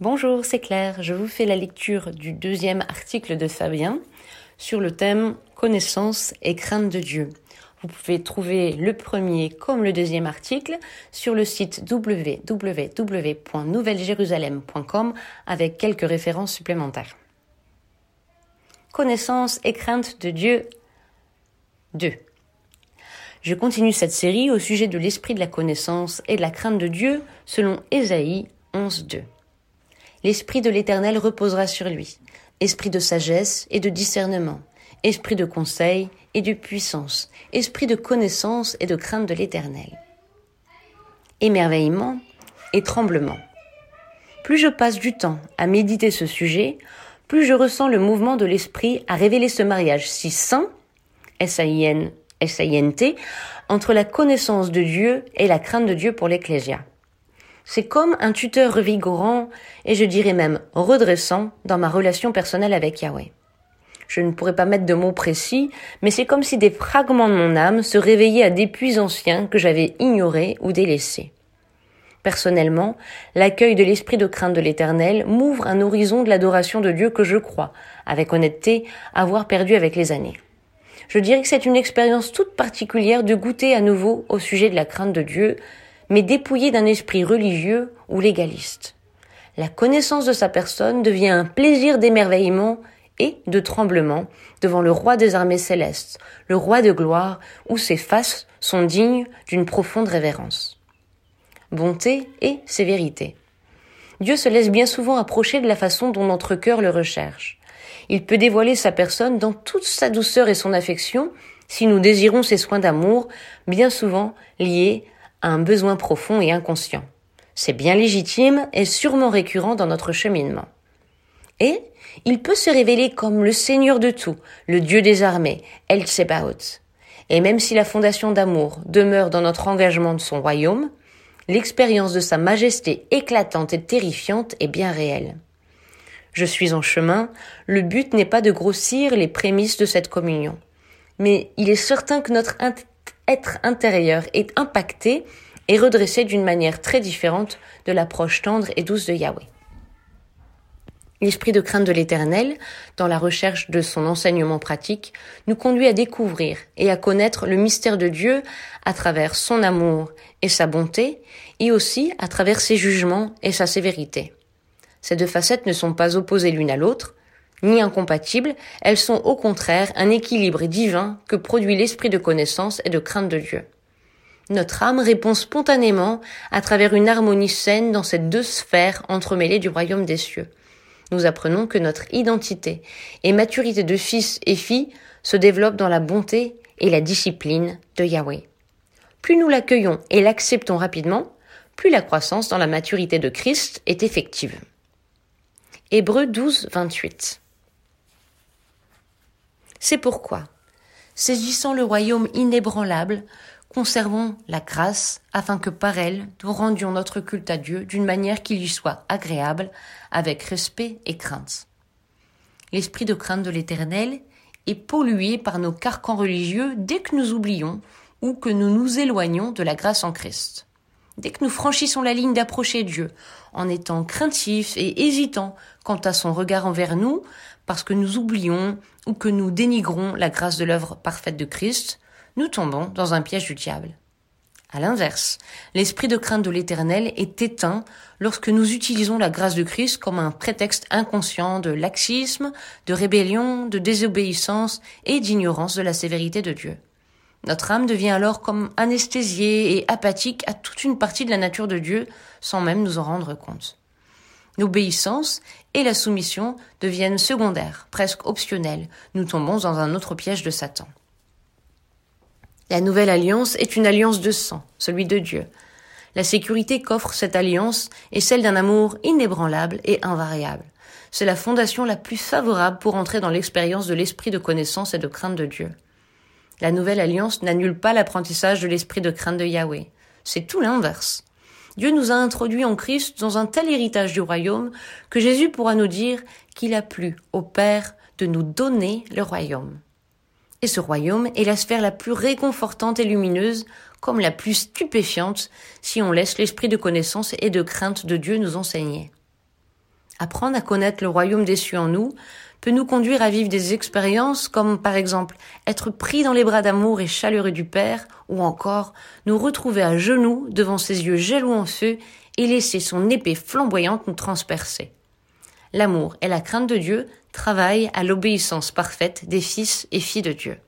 Bonjour, c'est Claire. Je vous fais la lecture du deuxième article de Fabien sur le thème connaissance et crainte de Dieu. Vous pouvez trouver le premier comme le deuxième article sur le site www.nouvellejerusalem.com avec quelques références supplémentaires. Connaissance et crainte de Dieu 2. Je continue cette série au sujet de l'esprit de la connaissance et de la crainte de Dieu selon Ésaïe 11.2. L'Esprit de l'Éternel reposera sur lui, esprit de sagesse et de discernement, esprit de conseil et de puissance, esprit de connaissance et de crainte de l'Éternel. Émerveillement et tremblement. Plus je passe du temps à méditer ce sujet, plus je ressens le mouvement de l'Esprit à révéler ce mariage si saint, S-A-I-N, S-A-I-N-T, entre la connaissance de Dieu et la crainte de Dieu pour l'Ecclésia. C'est comme un tuteur revigorant et je dirais même redressant dans ma relation personnelle avec Yahweh. Je ne pourrais pas mettre de mots précis, mais c'est comme si des fragments de mon âme se réveillaient à des puits anciens que j'avais ignorés ou délaissés. Personnellement, l'accueil de l'esprit de crainte de l'éternel m'ouvre un horizon de l'adoration de Dieu que je crois, avec honnêteté, avoir perdu avec les années. Je dirais que c'est une expérience toute particulière de goûter à nouveau au sujet de la crainte de Dieu, mais dépouillé d'un esprit religieux ou légaliste. La connaissance de sa personne devient un plaisir d'émerveillement et de tremblement devant le roi des armées célestes, le roi de gloire, où ses faces sont dignes d'une profonde révérence. Bonté et sévérité. Dieu se laisse bien souvent approcher de la façon dont notre cœur le recherche. Il peut dévoiler sa personne dans toute sa douceur et son affection si nous désirons ses soins d'amour, bien souvent liés un besoin profond et inconscient. C'est bien légitime et sûrement récurrent dans notre cheminement. Et il peut se révéler comme le Seigneur de tout, le Dieu des armées, El Tsebaot. Et même si la fondation d'amour demeure dans notre engagement de son royaume, l'expérience de sa majesté éclatante et terrifiante est bien réelle. Je suis en chemin, le but n'est pas de grossir les prémices de cette communion. Mais il est certain que notre être intérieur est impacté et redressé d'une manière très différente de l'approche tendre et douce de Yahweh. L'esprit de crainte de l'Éternel, dans la recherche de son enseignement pratique, nous conduit à découvrir et à connaître le mystère de Dieu à travers son amour et sa bonté, et aussi à travers ses jugements et sa sévérité. Ces deux facettes ne sont pas opposées l'une à l'autre, ni incompatibles, elles sont au contraire un équilibre divin que produit l'esprit de connaissance et de crainte de Dieu. Notre âme répond spontanément à travers une harmonie saine dans ces deux sphères entremêlées du royaume des cieux. Nous apprenons que notre identité et maturité de fils et filles se développent dans la bonté et la discipline de Yahweh. Plus nous l'accueillons et l'acceptons rapidement, plus la croissance dans la maturité de Christ est effective. Hébreux 12, 28. C'est pourquoi, saisissant le royaume inébranlable, conservons la grâce afin que par elle nous rendions notre culte à Dieu d'une manière qui lui soit agréable, avec respect et crainte. L'esprit de crainte de l'Éternel est pollué par nos carcans religieux dès que nous oublions ou que nous nous éloignons de la grâce en Christ. Dès que nous franchissons la ligne d'approcher Dieu, en étant craintifs et hésitants quant à son regard envers nous, parce que nous oublions ou que nous dénigrons la grâce de l'œuvre parfaite de Christ, nous tombons dans un piège du diable. À l'inverse, l'esprit de crainte de l'éternel est éteint lorsque nous utilisons la grâce de Christ comme un prétexte inconscient de laxisme, de rébellion, de désobéissance et d'ignorance de la sévérité de Dieu. Notre âme devient alors comme anesthésiée et apathique à toute une partie de la nature de Dieu sans même nous en rendre compte. L'obéissance et la soumission deviennent secondaires, presque optionnelles. Nous tombons dans un autre piège de Satan. La nouvelle alliance est une alliance de sang, celui de Dieu. La sécurité qu'offre cette alliance est celle d'un amour inébranlable et invariable. C'est la fondation la plus favorable pour entrer dans l'expérience de l'esprit de connaissance et de crainte de Dieu. La nouvelle alliance n'annule pas l'apprentissage de l'esprit de crainte de Yahweh. C'est tout l'inverse. Dieu nous a introduits en Christ dans un tel héritage du royaume que Jésus pourra nous dire qu'il a plu au Père de nous donner le royaume. Et ce royaume est la sphère la plus réconfortante et lumineuse, comme la plus stupéfiante, si on laisse l'esprit de connaissance et de crainte de Dieu nous enseigner. Apprendre à connaître le royaume des en nous peut nous conduire à vivre des expériences comme par exemple être pris dans les bras d'amour et chaleureux du Père ou encore nous retrouver à genoux devant ses yeux jaloux en feu et laisser son épée flamboyante nous transpercer. L'amour et la crainte de Dieu travaillent à l'obéissance parfaite des fils et filles de Dieu.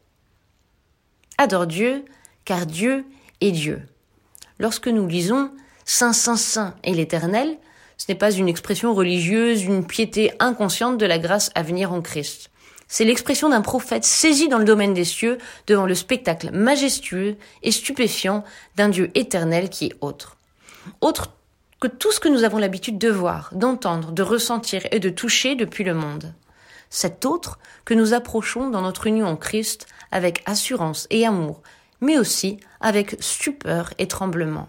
Adore Dieu, car Dieu est Dieu. Lorsque nous lisons Saint, Saint, Saint et l'Éternel, ce n'est pas une expression religieuse, une piété inconsciente de la grâce à venir en Christ. C'est l'expression d'un prophète saisi dans le domaine des cieux devant le spectacle majestueux et stupéfiant d'un Dieu éternel qui est autre. Autre que tout ce que nous avons l'habitude de voir, d'entendre, de ressentir et de toucher depuis le monde. Cet autre que nous approchons dans notre union en Christ avec assurance et amour, mais aussi avec stupeur et tremblement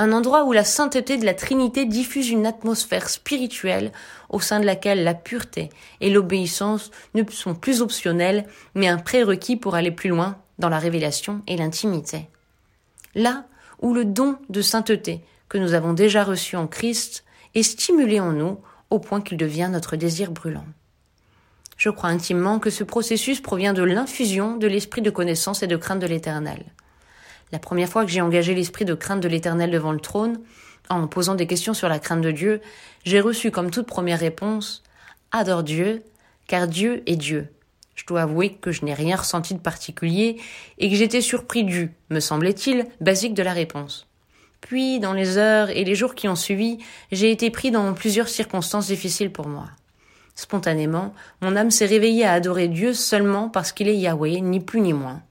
un endroit où la sainteté de la Trinité diffuse une atmosphère spirituelle au sein de laquelle la pureté et l'obéissance ne sont plus optionnelles, mais un prérequis pour aller plus loin dans la révélation et l'intimité. Là où le don de sainteté que nous avons déjà reçu en Christ est stimulé en nous au point qu'il devient notre désir brûlant. Je crois intimement que ce processus provient de l'infusion de l'esprit de connaissance et de crainte de l'éternel. La première fois que j'ai engagé l'esprit de crainte de l'éternel devant le trône, en posant des questions sur la crainte de Dieu, j'ai reçu comme toute première réponse Adore Dieu, car Dieu est Dieu. Je dois avouer que je n'ai rien ressenti de particulier et que j'étais surpris du, me semblait-il, basique de la réponse. Puis, dans les heures et les jours qui ont suivi, j'ai été pris dans plusieurs circonstances difficiles pour moi. Spontanément, mon âme s'est réveillée à adorer Dieu seulement parce qu'il est Yahweh, ni plus ni moins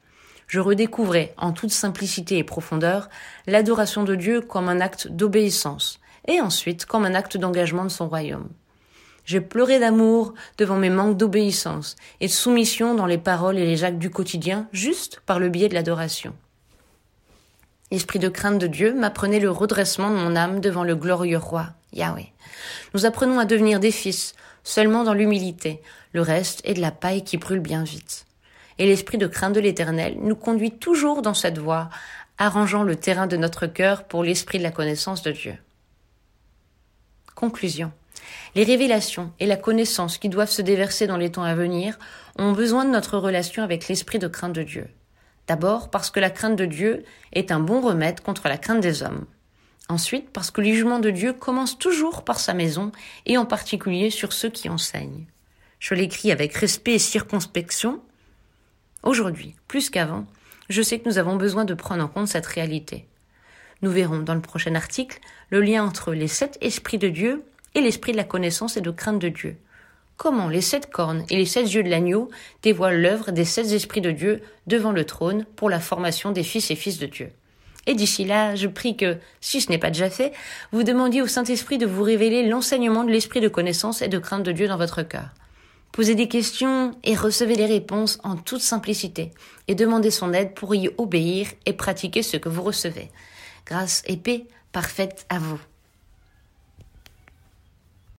je redécouvrais en toute simplicité et profondeur l'adoration de Dieu comme un acte d'obéissance et ensuite comme un acte d'engagement de son royaume. J'ai pleuré d'amour devant mes manques d'obéissance et de soumission dans les paroles et les actes du quotidien juste par le biais de l'adoration. L'esprit de crainte de Dieu m'apprenait le redressement de mon âme devant le glorieux roi, Yahweh. Nous apprenons à devenir des fils, seulement dans l'humilité. Le reste est de la paille qui brûle bien vite et l'esprit de crainte de l'Éternel nous conduit toujours dans cette voie, arrangeant le terrain de notre cœur pour l'esprit de la connaissance de Dieu. Conclusion. Les révélations et la connaissance qui doivent se déverser dans les temps à venir ont besoin de notre relation avec l'esprit de crainte de Dieu. D'abord parce que la crainte de Dieu est un bon remède contre la crainte des hommes. Ensuite parce que le jugement de Dieu commence toujours par sa maison et en particulier sur ceux qui enseignent. Je l'écris avec respect et circonspection Aujourd'hui, plus qu'avant, je sais que nous avons besoin de prendre en compte cette réalité. Nous verrons dans le prochain article le lien entre les sept esprits de Dieu et l'esprit de la connaissance et de crainte de Dieu. Comment les sept cornes et les sept yeux de l'agneau dévoilent l'œuvre des sept esprits de Dieu devant le trône pour la formation des fils et fils de Dieu. Et d'ici là, je prie que, si ce n'est pas déjà fait, vous demandiez au Saint-Esprit de vous révéler l'enseignement de l'esprit de connaissance et de crainte de Dieu dans votre cœur. Posez des questions et recevez les réponses en toute simplicité et demandez son aide pour y obéir et pratiquer ce que vous recevez. Grâce et paix parfaite à vous.